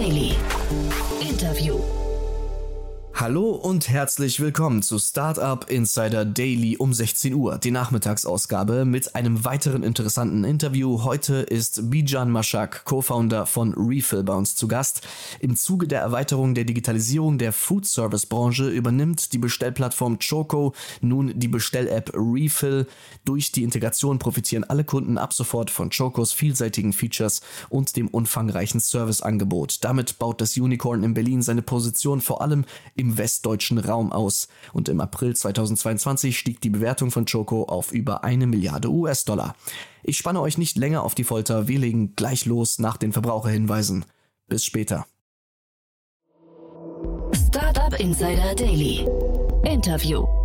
Daily. Hallo und herzlich willkommen zu Startup Insider Daily um 16 Uhr, die Nachmittagsausgabe mit einem weiteren interessanten Interview. Heute ist Bijan Mashak, Co-Founder von Refill bei uns zu Gast. Im Zuge der Erweiterung der Digitalisierung der Food Service Branche übernimmt die Bestellplattform Choco nun die Bestell-App Refill. Durch die Integration profitieren alle Kunden ab sofort von Chocos vielseitigen Features und dem umfangreichen Serviceangebot. Damit baut das Unicorn in Berlin seine Position vor allem im westdeutschen Raum aus und im April 2022 stieg die Bewertung von Choco auf über eine Milliarde US-Dollar. Ich spanne euch nicht länger auf die Folter, wir legen gleich los nach den Verbraucherhinweisen. Bis später. Startup Insider Daily. Interview.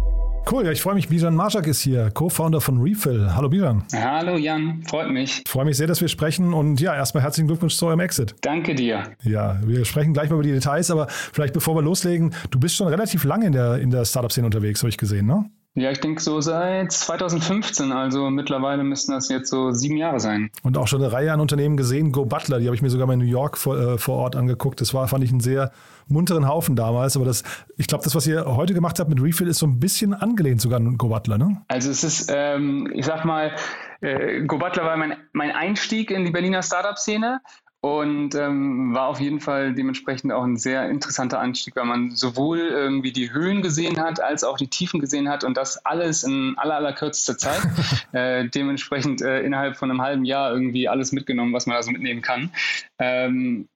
Cool, ja, ich freue mich. Bijan Marschak ist hier, Co-Founder von Refill. Hallo Bijan. Hallo Jan, freut mich. Ich freue mich sehr, dass wir sprechen und ja, erstmal herzlichen Glückwunsch zu eurem Exit. Danke dir. Ja, wir sprechen gleich mal über die Details, aber vielleicht bevor wir loslegen, du bist schon relativ lange in der, in der Startup-Szene unterwegs, habe ich gesehen, ne? Ja, ich denke so seit 2015, also mittlerweile müssten das jetzt so sieben Jahre sein. Und auch schon eine Reihe an Unternehmen gesehen. Go Butler, die habe ich mir sogar mal in New York vor, äh, vor Ort angeguckt. Das war, fand ich, einen sehr munteren Haufen damals. Aber das, ich glaube, das, was ihr heute gemacht habt mit Refill, ist so ein bisschen angelehnt sogar an Go Butler, ne? Also es ist, ähm, ich sag mal, äh, Go Butler war mein, mein Einstieg in die Berliner Startup-Szene und ähm, war auf jeden Fall dementsprechend auch ein sehr interessanter Anstieg, weil man sowohl irgendwie die Höhen gesehen hat, als auch die Tiefen gesehen hat und das alles in aller, aller kürzester Zeit. äh, dementsprechend äh, innerhalb von einem halben Jahr irgendwie alles mitgenommen, was man da so mitnehmen kann. Ähm,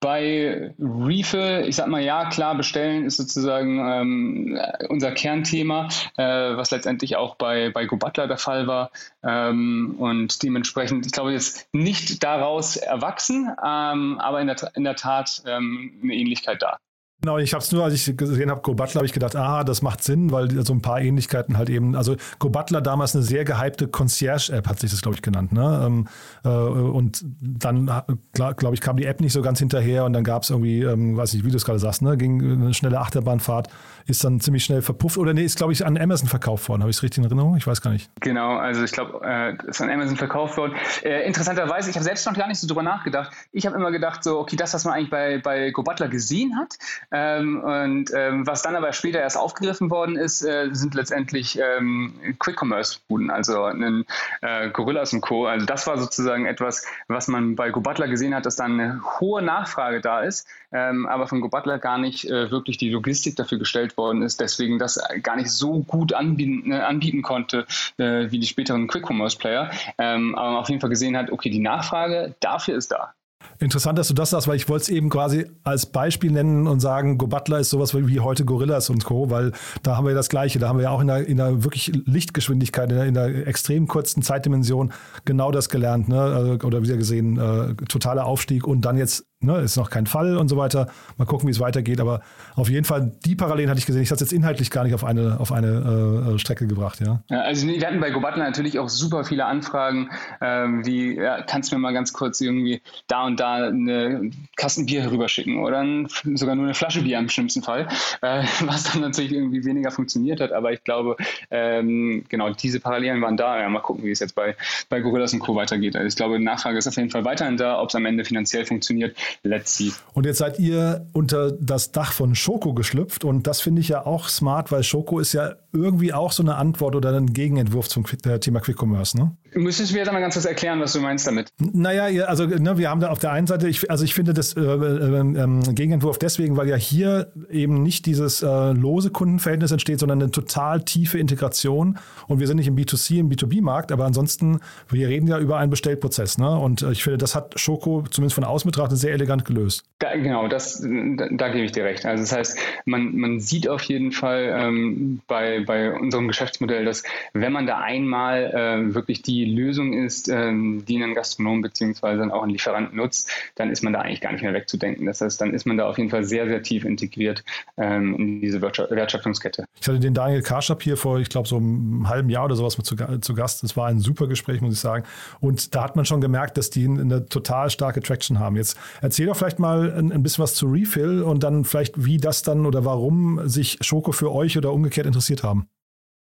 bei Refill, ich sag mal, ja, klar, bestellen ist sozusagen ähm, unser Kernthema, äh, was letztendlich auch bei, bei Go Butler der Fall war. Ähm, und dementsprechend, ich glaube, jetzt nicht daraus erwachsen, ähm, aber in der, in der Tat ähm, eine Ähnlichkeit da. Genau, ich habe es nur, als ich gesehen habe, Go Butler, habe ich gedacht, ah, das macht Sinn, weil so ein paar Ähnlichkeiten halt eben, also Go Butler damals eine sehr gehypte Concierge-App, hat sich das, glaube ich, genannt. Ne? Ähm, äh, und dann, glaube ich, kam die App nicht so ganz hinterher und dann gab es irgendwie, ähm, weiß nicht, wie du es gerade sagst, ne? ging eine schnelle Achterbahnfahrt, ist dann ziemlich schnell verpufft oder nee, ist, glaube ich, an Amazon verkauft worden. Habe ich es richtig in Erinnerung? Ich weiß gar nicht. Genau, also ich glaube, äh, ist an Amazon verkauft worden. Äh, interessanterweise, ich habe selbst noch gar nicht so drüber nachgedacht. Ich habe immer gedacht, so, okay, das, was man eigentlich bei, bei Go Butler gesehen hat, ähm, und ähm, was dann aber später erst aufgegriffen worden ist, äh, sind letztendlich ähm, Quick-Commerce-Buden, also ein äh, Gorillas und Co. Also das war sozusagen etwas, was man bei Go Butler gesehen hat, dass da eine hohe Nachfrage da ist, ähm, aber von Go Butler gar nicht äh, wirklich die Logistik dafür gestellt worden ist, deswegen das gar nicht so gut anbieten, äh, anbieten konnte äh, wie die späteren Quick-Commerce-Player. Ähm, aber man auf jeden Fall gesehen hat, okay, die Nachfrage dafür ist da. Interessant, dass du das sagst, weil ich wollte es eben quasi als Beispiel nennen und sagen, Go Butler ist sowas wie heute Gorillas und Co., weil da haben wir das Gleiche. Da haben wir ja auch in der, in der wirklich Lichtgeschwindigkeit, in der, in der extrem kurzen Zeitdimension genau das gelernt, ne? Also, oder wieder gesehen, äh, totaler Aufstieg und dann jetzt Ne, ist noch kein Fall und so weiter. Mal gucken, wie es weitergeht. Aber auf jeden Fall, die Parallelen hatte ich gesehen. Ich hatte es jetzt inhaltlich gar nicht auf eine, auf eine äh, Strecke gebracht. Ja. ja also wir hatten bei Gobatler natürlich auch super viele Anfragen, ähm, wie, ja, kannst du mir mal ganz kurz irgendwie da und da eine Kasten Bier rüberschicken oder ein, sogar nur eine Flasche Bier im schlimmsten Fall, äh, was dann natürlich irgendwie weniger funktioniert hat. Aber ich glaube, ähm, genau, diese Parallelen waren da. Ja, mal gucken, wie es jetzt bei, bei Gorillas und Co. weitergeht. Also ich glaube, Nachfrage ist auf jeden Fall weiterhin da. Ob es am Ende finanziell funktioniert, let's see. Und jetzt seid ihr unter das Dach von Schoko geschlüpft und das finde ich ja auch smart, weil Schoko ist ja irgendwie auch so eine Antwort oder ein Gegenentwurf zum äh, Thema Quick Commerce, ne? Müsstest du mir jetzt mal ganz kurz erklären, was du meinst damit? Naja, also ne, wir haben da auf der einen Seite, ich, also ich finde das äh, äh, äh, Gegenentwurf deswegen, weil ja hier eben nicht dieses äh, lose Kundenverhältnis entsteht, sondern eine total tiefe Integration. Und wir sind nicht im B2C, im B2B-Markt, aber ansonsten, wir reden ja über einen Bestellprozess. Ne? Und äh, ich finde, das hat Schoko zumindest von außen betrachtet sehr elegant gelöst. Da, genau, das, da, da, gebe ich dir recht. Also das heißt, man, man sieht auf jeden Fall ähm, bei, bei unserem Geschäftsmodell, dass wenn man da einmal äh, wirklich die Lösung ist, ähm, die ein Gastronom bzw. auch ein Lieferant nutzt, dann ist man da eigentlich gar nicht mehr wegzudenken. Das heißt, dann ist man da auf jeden Fall sehr, sehr tief integriert ähm, in diese Wertschöpfungskette. Ich hatte den Daniel Karschap hier vor, ich glaube, so einem halben Jahr oder sowas mit zu, zu Gast. Das war ein super Gespräch, muss ich sagen. Und da hat man schon gemerkt, dass die eine total starke Traction haben. Jetzt erzähl doch vielleicht mal ein, ein bisschen was zu Refill und dann vielleicht, wie das dann oder warum sich Schoko für euch oder umgekehrt interessiert haben.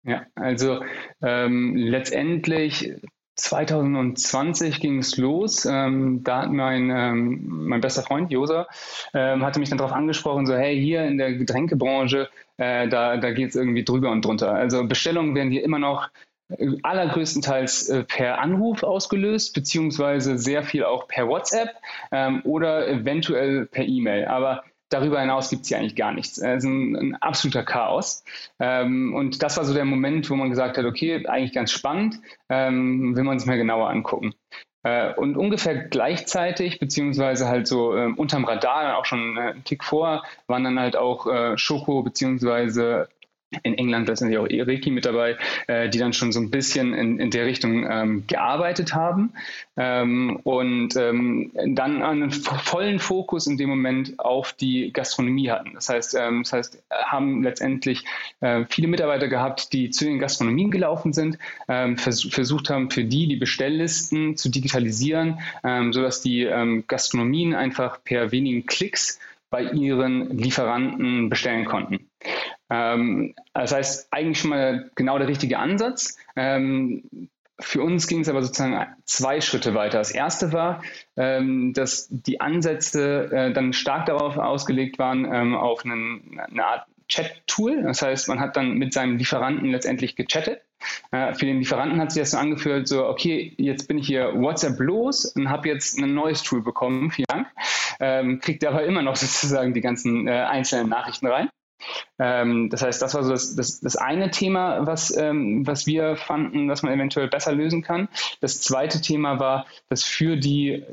Ja, also ähm, letztendlich 2020 ging es los. Ähm, da hat mein, ähm, mein bester Freund Josa ähm, hatte mich dann darauf angesprochen, so hey, hier in der Getränkebranche, äh, da, da geht es irgendwie drüber und drunter. Also Bestellungen werden hier immer noch allergrößtenteils äh, per Anruf ausgelöst, beziehungsweise sehr viel auch per WhatsApp ähm, oder eventuell per E-Mail. Aber Darüber hinaus gibt es hier eigentlich gar nichts. Es ist ein, ein absoluter Chaos. Ähm, und das war so der Moment, wo man gesagt hat, okay, eigentlich ganz spannend, ähm, will man sich mal genauer angucken. Äh, und ungefähr gleichzeitig, beziehungsweise halt so äh, unterm Radar, auch schon äh, einen Tick vor, waren dann halt auch äh, Schoko beziehungsweise in England letztendlich auch Eriki mit dabei, äh, die dann schon so ein bisschen in, in der Richtung ähm, gearbeitet haben ähm, und ähm, dann einen vollen Fokus in dem Moment auf die Gastronomie hatten. Das heißt, ähm, das heißt, haben letztendlich äh, viele Mitarbeiter gehabt, die zu den Gastronomien gelaufen sind, ähm, vers versucht haben, für die die Bestelllisten zu digitalisieren, ähm, sodass die Gastronomien einfach per wenigen Klicks bei ihren Lieferanten bestellen konnten. Ähm, das heißt, eigentlich schon mal genau der richtige Ansatz. Ähm, für uns ging es aber sozusagen zwei Schritte weiter. Das erste war, ähm, dass die Ansätze äh, dann stark darauf ausgelegt waren, ähm, auf einen, eine Art Chat-Tool. Das heißt, man hat dann mit seinem Lieferanten letztendlich gechattet. Äh, für den Lieferanten hat sich das so angefühlt, so, okay, jetzt bin ich hier WhatsApp los und habe jetzt ein neues Tool bekommen, vielen Dank. Ähm, kriegt aber immer noch sozusagen die ganzen äh, einzelnen Nachrichten rein. Ähm, das heißt, das war so das, das, das eine Thema, was, ähm, was wir fanden, dass man eventuell besser lösen kann. Das zweite Thema war, dass für die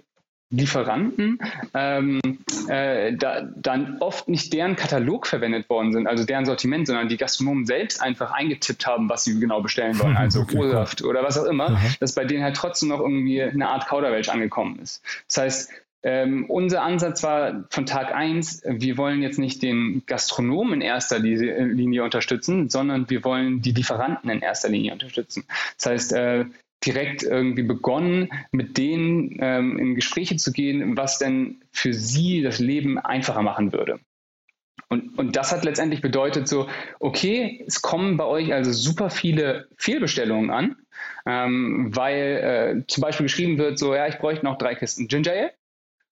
Lieferanten ähm, äh, da, dann oft nicht deren Katalog verwendet worden sind, also deren Sortiment, sondern die Gastronomen selbst einfach eingetippt haben, was sie genau bestellen wollen, also okay, oder was auch immer, Aha. dass bei denen halt trotzdem noch irgendwie eine Art Kauderwelsch angekommen ist. Das heißt, ähm, unser Ansatz war von Tag eins, wir wollen jetzt nicht den Gastronomen in erster Linie unterstützen, sondern wir wollen die Lieferanten in erster Linie unterstützen. Das heißt, äh, direkt irgendwie begonnen, mit denen ähm, in Gespräche zu gehen, was denn für sie das Leben einfacher machen würde. Und, und das hat letztendlich bedeutet so, okay, es kommen bei euch also super viele Fehlbestellungen an, ähm, weil äh, zum Beispiel geschrieben wird so, ja, ich bräuchte noch drei Kisten Ginger Ale.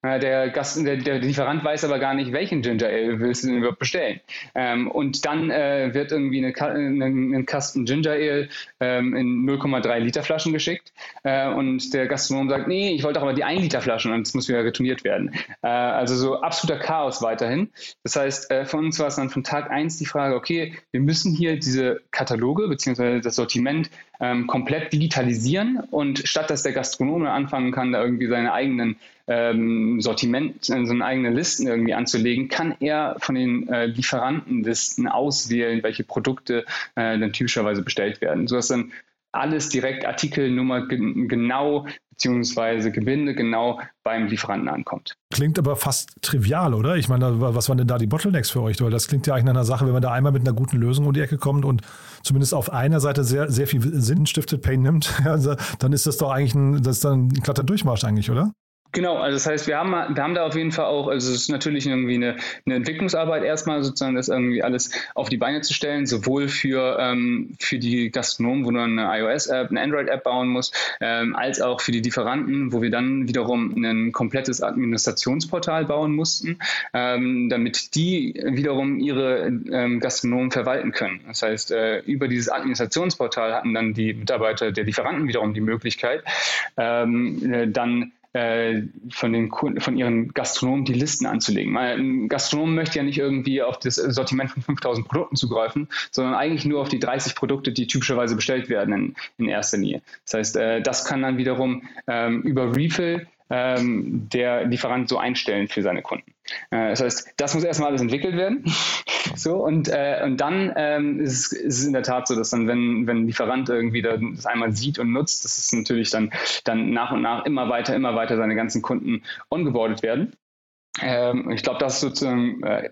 Der, Gast, der, der, Lieferant weiß aber gar nicht, welchen Ginger Ale willst du denn überhaupt bestellen. Ähm, und dann äh, wird irgendwie eine, eine, ein Kasten Ginger Ale ähm, in 0,3 Liter Flaschen geschickt äh, und der Gastronom sagt, nee, ich wollte aber die 1 Liter Flaschen und es muss wieder retourniert werden. Äh, also so absoluter Chaos weiterhin. Das heißt, äh, für uns war es dann von Tag 1 die Frage, okay, wir müssen hier diese Kataloge bzw. das Sortiment ähm, komplett digitalisieren und statt dass der Gastronome anfangen kann, da irgendwie seine eigenen ähm, Sortiment, so eigene Listen irgendwie anzulegen, kann er von den äh, Lieferantenlisten auswählen, welche Produkte äh, dann typischerweise bestellt werden, sodass dann alles direkt Artikelnummer genau beziehungsweise Gebinde genau beim Lieferanten ankommt. Klingt aber fast trivial, oder? Ich meine, was waren denn da die Bottlenecks für euch? Das klingt ja eigentlich nach einer Sache, wenn man da einmal mit einer guten Lösung um die Ecke kommt und zumindest auf einer Seite sehr, sehr viel Sinn stiftet, Pain nimmt, also, dann ist das doch eigentlich ein, das dann ein glatter Durchmarsch eigentlich, oder? Genau, also das heißt, wir haben, wir haben da auf jeden Fall auch, also es ist natürlich irgendwie eine, eine Entwicklungsarbeit erstmal sozusagen, das irgendwie alles auf die Beine zu stellen, sowohl für, ähm, für die Gastronomen, wo du eine iOS-App, eine Android-App bauen musst, ähm, als auch für die Lieferanten, wo wir dann wiederum ein komplettes Administrationsportal bauen mussten, ähm, damit die wiederum ihre ähm, Gastronomen verwalten können. Das heißt, äh, über dieses Administrationsportal hatten dann die Mitarbeiter der Lieferanten wiederum die Möglichkeit, ähm, äh, dann von den Kunden, von ihren Gastronomen die Listen anzulegen. Ein Gastronom möchte ja nicht irgendwie auf das Sortiment von 5000 Produkten zugreifen, sondern eigentlich nur auf die 30 Produkte, die typischerweise bestellt werden in, in erster Linie. Das heißt, äh, das kann dann wiederum ähm, über Refill ähm, der Lieferant so einstellen für seine Kunden. Äh, das heißt, das muss erstmal alles entwickelt werden. so, und, äh, und dann ähm, ist, ist, es in der Tat so, dass dann, wenn, wenn ein Lieferant irgendwie das einmal sieht und nutzt, dass es natürlich dann, dann nach und nach immer weiter, immer weiter seine ganzen Kunden ongeboardet werden. Ähm, ich glaube, das ist sozusagen äh,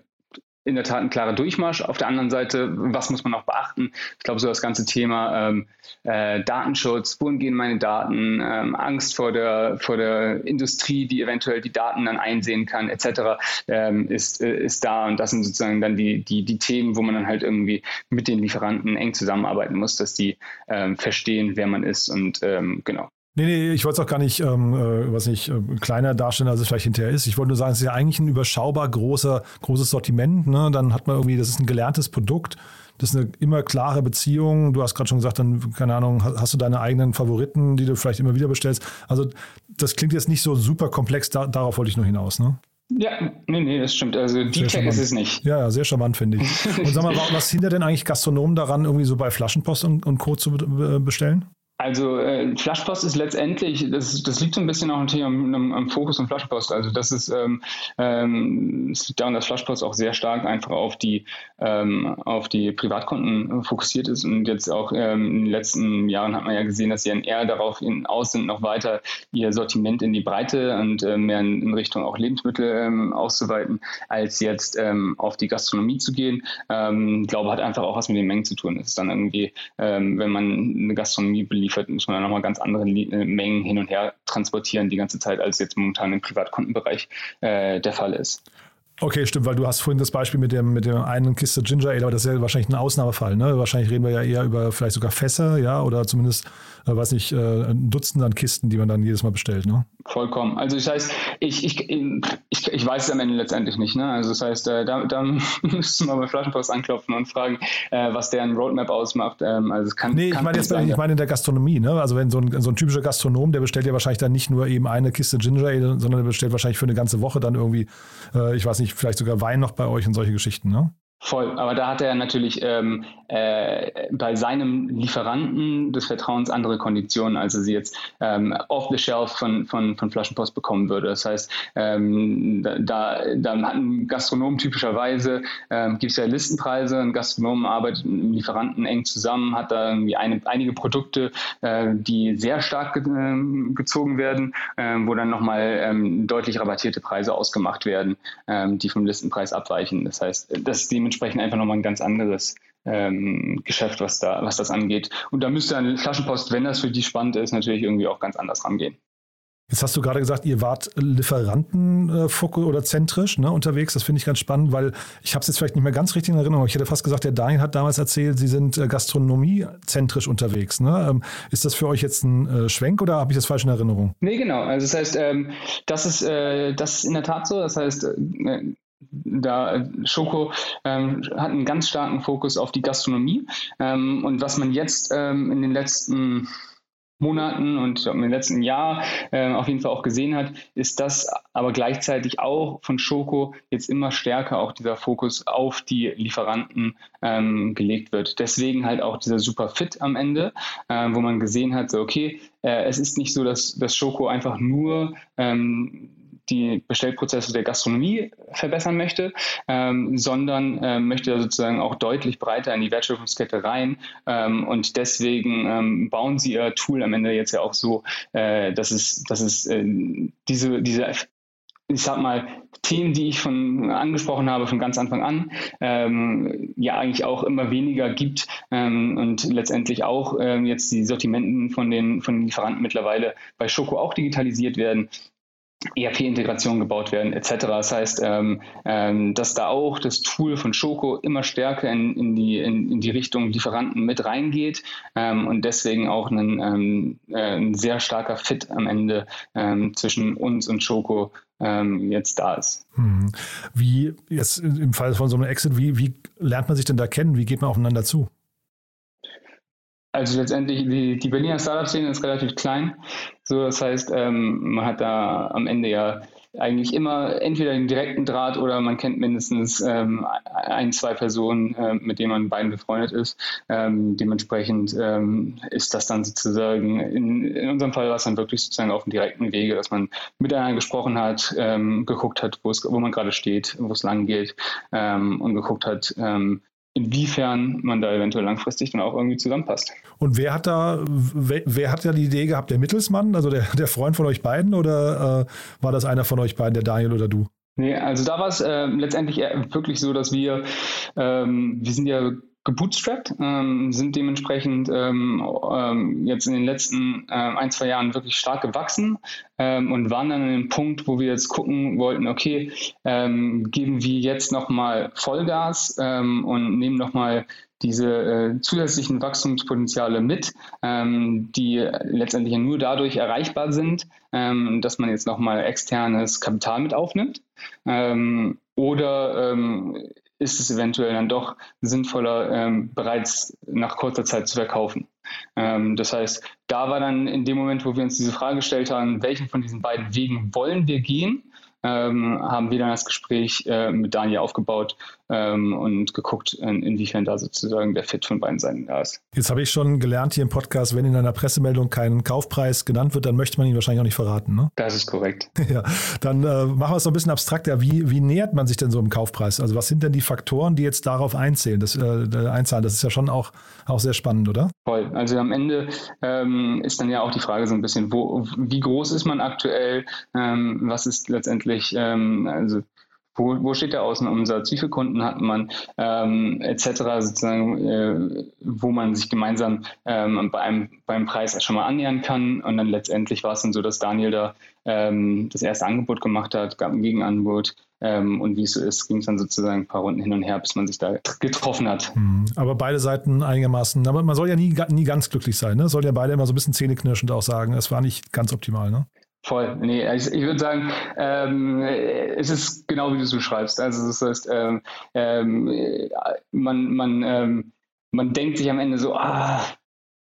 in der Tat ein klarer Durchmarsch. Auf der anderen Seite, was muss man auch beachten? Ich glaube, so das ganze Thema ähm, äh, Datenschutz, wohin gehen meine Daten, ähm, Angst vor der, vor der Industrie, die eventuell die Daten dann einsehen kann, etc., ähm, ist, äh, ist da. Und das sind sozusagen dann die, die, die Themen, wo man dann halt irgendwie mit den Lieferanten eng zusammenarbeiten muss, dass die ähm, verstehen, wer man ist und ähm, genau. Nee, nee, ich wollte es auch gar nicht, ähm, äh, was nicht, äh, kleiner darstellen, als es vielleicht hinterher ist. Ich wollte nur sagen, es ist ja eigentlich ein überschaubar großer, großes Sortiment. Ne? Dann hat man irgendwie, das ist ein gelerntes Produkt, das ist eine immer klare Beziehung. Du hast gerade schon gesagt, dann, keine Ahnung, hast du deine eigenen Favoriten, die du vielleicht immer wieder bestellst. Also das klingt jetzt nicht so super komplex, da, darauf wollte ich nur hinaus, ne? Ja, nee, nee, das stimmt. Also die Tech ist es nicht. Ja, ja, sehr charmant, finde ich. Und sag mal, was hindert denn eigentlich Gastronomen daran, irgendwie so bei Flaschenpost und, und Co. zu bestellen? Also äh, Flaschpost ist letztendlich, das, das liegt so ein bisschen auch natürlich am, am, am Fokus von Flaschpost. Also das ist, ähm, ähm, es liegt daran, dass Flaschpost auch sehr stark einfach auf die ähm, auf die Privatkonten fokussiert ist und jetzt auch ähm, in den letzten Jahren hat man ja gesehen, dass sie dann eher darauf in, aus sind, noch weiter ihr Sortiment in die Breite und äh, mehr in, in, Richtung auch Lebensmittel ähm, auszuweiten, als jetzt ähm, auf die Gastronomie zu gehen. Ähm, glaube, hat einfach auch was mit den Mengen zu tun. Es ist dann irgendwie, ähm, wenn man eine Gastronomie beliebt, liefert, muss man dann nochmal ganz andere äh, Mengen hin und her transportieren die ganze Zeit, als jetzt momentan im Privatkundenbereich äh, der Fall ist. Okay, stimmt, weil du hast vorhin das Beispiel mit dem mit der einen Kiste Ginger Ale, aber das ist ja wahrscheinlich ein Ausnahmefall, ne? Wahrscheinlich reden wir ja eher über vielleicht sogar Fässer, ja, oder zumindest, äh, weiß nicht, äh, ein Dutzend an Kisten, die man dann jedes Mal bestellt, ne? Vollkommen. Also das heißt, ich, ich, ich, ich weiß es am Ende letztendlich nicht, ne? Also das heißt, äh, da, da müssen wir bei Flaschenpost anklopfen und fragen, äh, was deren Roadmap ausmacht. Ähm, also es kann, nee, kann ich meine jetzt, sein, ich meine in der Gastronomie, ne? Also wenn so ein, so ein typischer Gastronom, der bestellt ja wahrscheinlich dann nicht nur eben eine Kiste Ginger Ale, sondern der bestellt wahrscheinlich für eine ganze Woche dann irgendwie, äh, ich weiß nicht, vielleicht sogar Wein noch noch bei euch und solche Geschichten, ne? Voll, aber da hat er natürlich ähm, äh, bei seinem Lieferanten des Vertrauens andere Konditionen, als er sie jetzt ähm, off the shelf von, von, von Flaschenpost bekommen würde. Das heißt, ähm, da, da hat ein Gastronom typischerweise, ähm, gibt es ja Listenpreise, ein Gastronom arbeitet mit einem Lieferanten eng zusammen, hat da irgendwie eine, einige Produkte, äh, die sehr stark ge äh, gezogen werden, äh, wo dann nochmal ähm, deutlich rabattierte Preise ausgemacht werden, ähm, die vom Listenpreis abweichen. Das heißt, das ist die dementsprechend einfach nochmal ein ganz anderes ähm, Geschäft, was, da, was das angeht. Und da müsste eine Flaschenpost, wenn das für die spannend ist, natürlich irgendwie auch ganz anders rangehen. Jetzt hast du gerade gesagt, ihr wart Lieferanten äh, oder zentrisch ne, unterwegs. Das finde ich ganz spannend, weil ich habe es jetzt vielleicht nicht mehr ganz richtig in Erinnerung. Ich hätte fast gesagt, der Daniel hat damals erzählt, Sie sind äh, gastronomiezentrisch unterwegs. Ne? Ähm, ist das für euch jetzt ein äh, Schwenk oder habe ich das falsch in Erinnerung? Nee, genau. Also das heißt, ähm, das, ist, das ist in der Tat so. Das heißt, da Schoko ähm, hat einen ganz starken Fokus auf die Gastronomie. Ähm, und was man jetzt ähm, in den letzten Monaten und im letzten Jahr äh, auf jeden Fall auch gesehen hat, ist dass aber gleichzeitig auch von Schoko jetzt immer stärker auch dieser Fokus auf die Lieferanten ähm, gelegt wird. Deswegen halt auch dieser Super Fit am Ende, äh, wo man gesehen hat, so okay, äh, es ist nicht so, dass das Schoko einfach nur ähm, die Bestellprozesse der Gastronomie verbessern möchte, ähm, sondern äh, möchte sozusagen auch deutlich breiter in die Wertschöpfungskette rein. Ähm, und deswegen ähm, bauen sie ihr Tool am Ende jetzt ja auch so, äh, dass es, dass es äh, diese, diese ich sag mal, Themen, die ich von angesprochen habe von ganz Anfang an, ähm, ja eigentlich auch immer weniger gibt ähm, und letztendlich auch ähm, jetzt die Sortimenten von den, von den Lieferanten mittlerweile bei Schoko auch digitalisiert werden. ERP-Integration gebaut werden etc. Das heißt, ähm, ähm, dass da auch das Tool von Schoko immer stärker in, in, die, in, in die Richtung Lieferanten mit reingeht ähm, und deswegen auch ein, ähm, äh, ein sehr starker Fit am Ende ähm, zwischen uns und Schoko ähm, jetzt da ist. Hm. Wie jetzt im Fall von so einem Exit, wie, wie lernt man sich denn da kennen? Wie geht man aufeinander zu? Also letztendlich, die, die Berliner Startup-Szene ist relativ klein. So, das heißt, ähm, man hat da am Ende ja eigentlich immer entweder den direkten Draht oder man kennt mindestens ähm, ein, zwei Personen, äh, mit denen man beiden befreundet ist. Ähm, dementsprechend ähm, ist das dann sozusagen, in, in unserem Fall war es dann wirklich sozusagen auf dem direkten Wege, dass man miteinander gesprochen hat, ähm, geguckt hat, wo man gerade steht, wo es lang geht ähm, und geguckt hat, ähm, inwiefern man da eventuell langfristig dann auch irgendwie zusammenpasst. Und wer hat da, wer, wer hat ja die Idee gehabt, der Mittelsmann, also der, der Freund von euch beiden, oder äh, war das einer von euch beiden, der Daniel oder du? Nee, also da war es äh, letztendlich wirklich so, dass wir, ähm, wir sind ja gebootstrapped, ähm, sind dementsprechend ähm, ähm, jetzt in den letzten äh, ein, zwei Jahren wirklich stark gewachsen ähm, und waren dann an dem Punkt, wo wir jetzt gucken wollten, okay, ähm, geben wir jetzt nochmal Vollgas ähm, und nehmen nochmal diese äh, zusätzlichen Wachstumspotenziale mit, ähm, die letztendlich nur dadurch erreichbar sind, ähm, dass man jetzt nochmal externes Kapital mit aufnimmt. Ähm, oder ist es eventuell dann doch sinnvoller, ähm, bereits nach kurzer Zeit zu verkaufen. Ähm, das heißt, da war dann in dem Moment, wo wir uns diese Frage gestellt haben, welchen von diesen beiden Wegen wollen wir gehen, ähm, haben wir dann das Gespräch äh, mit Daniel aufgebaut ähm, und geguckt, in, inwiefern da sozusagen der Fit von beiden Seiten da ist. Jetzt habe ich schon gelernt hier im Podcast, wenn in einer Pressemeldung kein Kaufpreis genannt wird, dann möchte man ihn wahrscheinlich auch nicht verraten. Ne? Das ist korrekt. Ja, dann äh, machen wir es noch ein bisschen abstrakter. Wie, wie nähert man sich denn so im Kaufpreis? Also was sind denn die Faktoren, die jetzt darauf einzählen, das, äh, einzahlen? Das ist ja schon auch, auch sehr spannend, oder? Voll. Also am Ende ähm, ist dann ja auch die Frage so ein bisschen, wo, wie groß ist man aktuell? Ähm, was ist letztendlich, ähm, also wo, wo steht der Außenumsatz, wie viele Kunden hat man, ähm, etc., sozusagen, äh, wo man sich gemeinsam ähm, bei beim Preis schon mal annähern kann. Und dann letztendlich war es dann so, dass Daniel da ähm, das erste Angebot gemacht hat, gab ein Gegenangebot. Ähm, und wie es so ist, ging es dann sozusagen ein paar Runden hin und her, bis man sich da getroffen hat. Mhm. Aber beide Seiten einigermaßen, aber man soll ja nie, nie ganz glücklich sein, ne? Soll ja beide immer so ein bisschen zähneknirschend auch sagen, es war nicht ganz optimal, ne? Voll. Nee, ich, ich würde sagen, ähm, es ist genau wie du es beschreibst. Also das heißt, ähm, ähm, man, man, ähm, man denkt sich am Ende so, ah,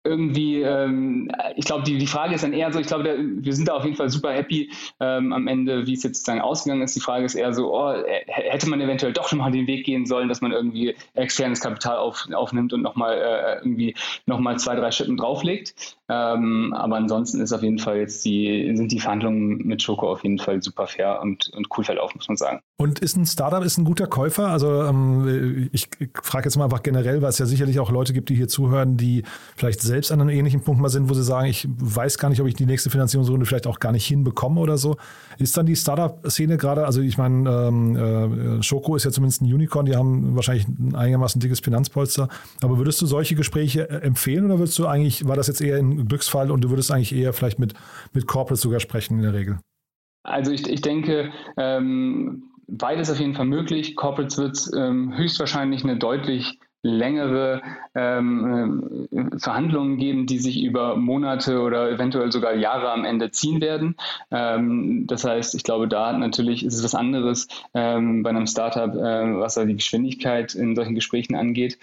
irgendwie, ähm, ich glaube, die, die Frage ist dann eher so, ich glaube, wir sind da auf jeden Fall super happy ähm, am Ende, wie es jetzt sozusagen ausgegangen ist. Die Frage ist eher so, oh, hätte man eventuell doch schon mal den Weg gehen sollen, dass man irgendwie externes Kapital auf, aufnimmt und nochmal äh, irgendwie nochmal zwei, drei Schippen drauflegt. Ähm, aber ansonsten ist auf jeden Fall jetzt die, sind die Verhandlungen mit Schoko auf jeden Fall super fair und, und cool verlaufen, muss man sagen. Und ist ein Startup ist ein guter Käufer? Also ähm, ich, ich frage jetzt mal einfach generell, weil es ja sicherlich auch Leute gibt, die hier zuhören, die vielleicht selbst an einem ähnlichen Punkt mal sind, wo sie sagen, ich weiß gar nicht, ob ich die nächste Finanzierungsrunde vielleicht auch gar nicht hinbekomme oder so. Ist dann die Startup-Szene gerade, also ich meine, ähm, äh, Schoko ist ja zumindest ein Unicorn, die haben wahrscheinlich ein einigermaßen dickes Finanzpolster. Aber würdest du solche Gespräche äh, empfehlen oder würdest du eigentlich, war das jetzt eher in Glücksfall und du würdest eigentlich eher vielleicht mit, mit Corporates sogar sprechen in der Regel? Also ich, ich denke, ähm, beides auf jeden Fall möglich. Corporates wird ähm, höchstwahrscheinlich eine deutlich längere ähm, äh, Verhandlungen geben, die sich über Monate oder eventuell sogar Jahre am Ende ziehen werden. Ähm, das heißt, ich glaube, da natürlich ist es was anderes ähm, bei einem Startup, äh, was da die Geschwindigkeit in solchen Gesprächen angeht.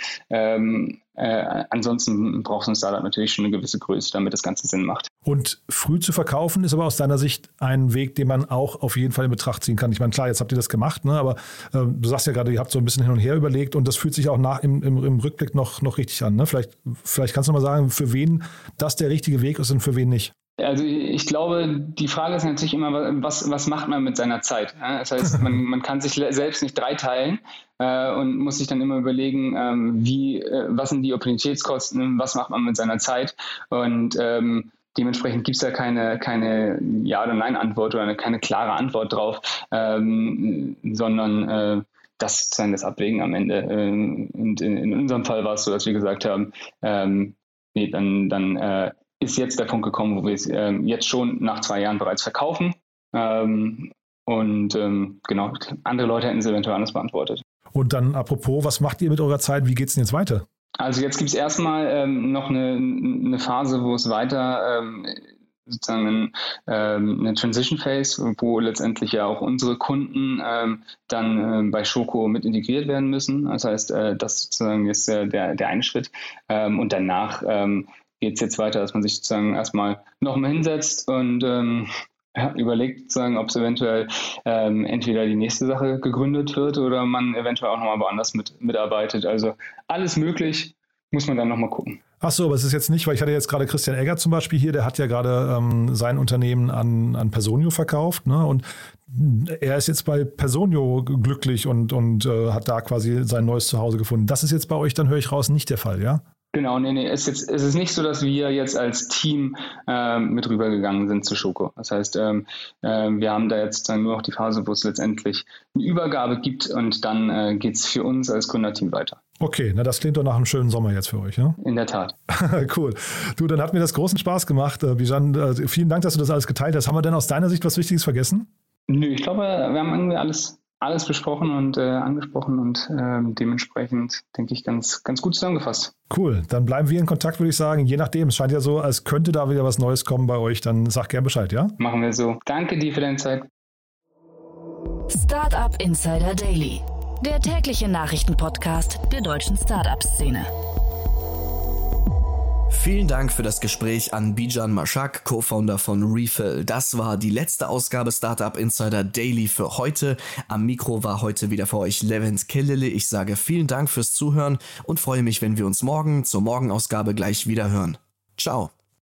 Äh, ansonsten braucht ein Startup natürlich schon eine gewisse Größe, damit das Ganze Sinn macht. Und früh zu verkaufen ist aber aus deiner Sicht ein Weg, den man auch auf jeden Fall in Betracht ziehen kann. Ich meine, klar, jetzt habt ihr das gemacht, ne? aber äh, du sagst ja gerade, ihr habt so ein bisschen hin und her überlegt und das fühlt sich auch nach im, im, im Rückblick noch, noch richtig an. Ne? Vielleicht, vielleicht kannst du mal sagen, für wen das der richtige Weg ist und für wen nicht. Also ich glaube, die Frage ist natürlich immer, was, was macht man mit seiner Zeit? Das heißt, man, man kann sich selbst nicht dreiteilen äh, und muss sich dann immer überlegen, ähm, wie, äh, was sind die Opportunitätskosten, was macht man mit seiner Zeit und ähm, dementsprechend gibt es da keine, keine Ja- oder Nein-Antwort oder eine, keine klare Antwort drauf, ähm, sondern äh, das ist dann das Abwägen am Ende. Ähm, und in, in, unserem Fall war es so, dass wir gesagt haben, ähm, nee, dann, dann äh, ist jetzt der Punkt gekommen, wo wir es äh, jetzt schon nach zwei Jahren bereits verkaufen. Ähm, und ähm, genau, andere Leute hätten es eventuell anders beantwortet. Und dann apropos, was macht ihr mit eurer Zeit? Wie geht es denn jetzt weiter? Also jetzt gibt es erstmal ähm, noch eine, eine, Phase, wo es weiter ähm, sozusagen ähm, eine Transition Phase, wo letztendlich ja auch unsere Kunden ähm, dann bei Schoko mit integriert werden müssen. Das heißt, äh, das sozusagen ist äh, der, der eine Schritt. Ähm, und danach ähm, geht es jetzt weiter, dass man sich sozusagen erstmal nochmal hinsetzt und ähm, ja, überlegt, ob es eventuell ähm, entweder die nächste Sache gegründet wird oder man eventuell auch nochmal woanders mit, mitarbeitet. Also alles möglich, muss man dann nochmal gucken. Ach so, aber es ist jetzt nicht, weil ich hatte jetzt gerade Christian Egger zum Beispiel hier, der hat ja gerade ähm, sein Unternehmen an, an Personio verkauft. Ne? Und er ist jetzt bei Personio glücklich und, und äh, hat da quasi sein neues Zuhause gefunden. Das ist jetzt bei euch, dann höre ich raus, nicht der Fall, ja? Genau, nee, nee. Es ist, jetzt, es ist nicht so, dass wir jetzt als Team ähm, mit rübergegangen sind zu Schoko. Das heißt, ähm, äh, wir haben da jetzt dann nur noch die Phase, wo es letztendlich eine Übergabe gibt und dann äh, geht es für uns als Gründerteam weiter. Okay, na das klingt doch nach einem schönen Sommer jetzt für euch, ja? In der Tat. cool. Du, dann hat mir das großen Spaß gemacht, äh, Bijan. Äh, vielen Dank, dass du das alles geteilt hast. Haben wir denn aus deiner Sicht was Wichtiges vergessen? Nö, ich glaube, wir haben irgendwie alles alles besprochen und äh, angesprochen und äh, dementsprechend, denke ich, ganz, ganz gut zusammengefasst. Cool, dann bleiben wir in Kontakt, würde ich sagen. Je nachdem, es scheint ja so, als könnte da wieder was Neues kommen bei euch. Dann sag gern Bescheid, ja? Machen wir so. Danke dir für deine Zeit. Startup Insider Daily, der tägliche Nachrichtenpodcast der deutschen Startup-Szene. Vielen Dank für das Gespräch an Bijan Mashak, Co-Founder von Refill. Das war die letzte Ausgabe Startup Insider Daily für heute. Am Mikro war heute wieder für euch Levent Kellele. Ich sage vielen Dank fürs Zuhören und freue mich, wenn wir uns morgen zur Morgenausgabe gleich wieder hören. Ciao.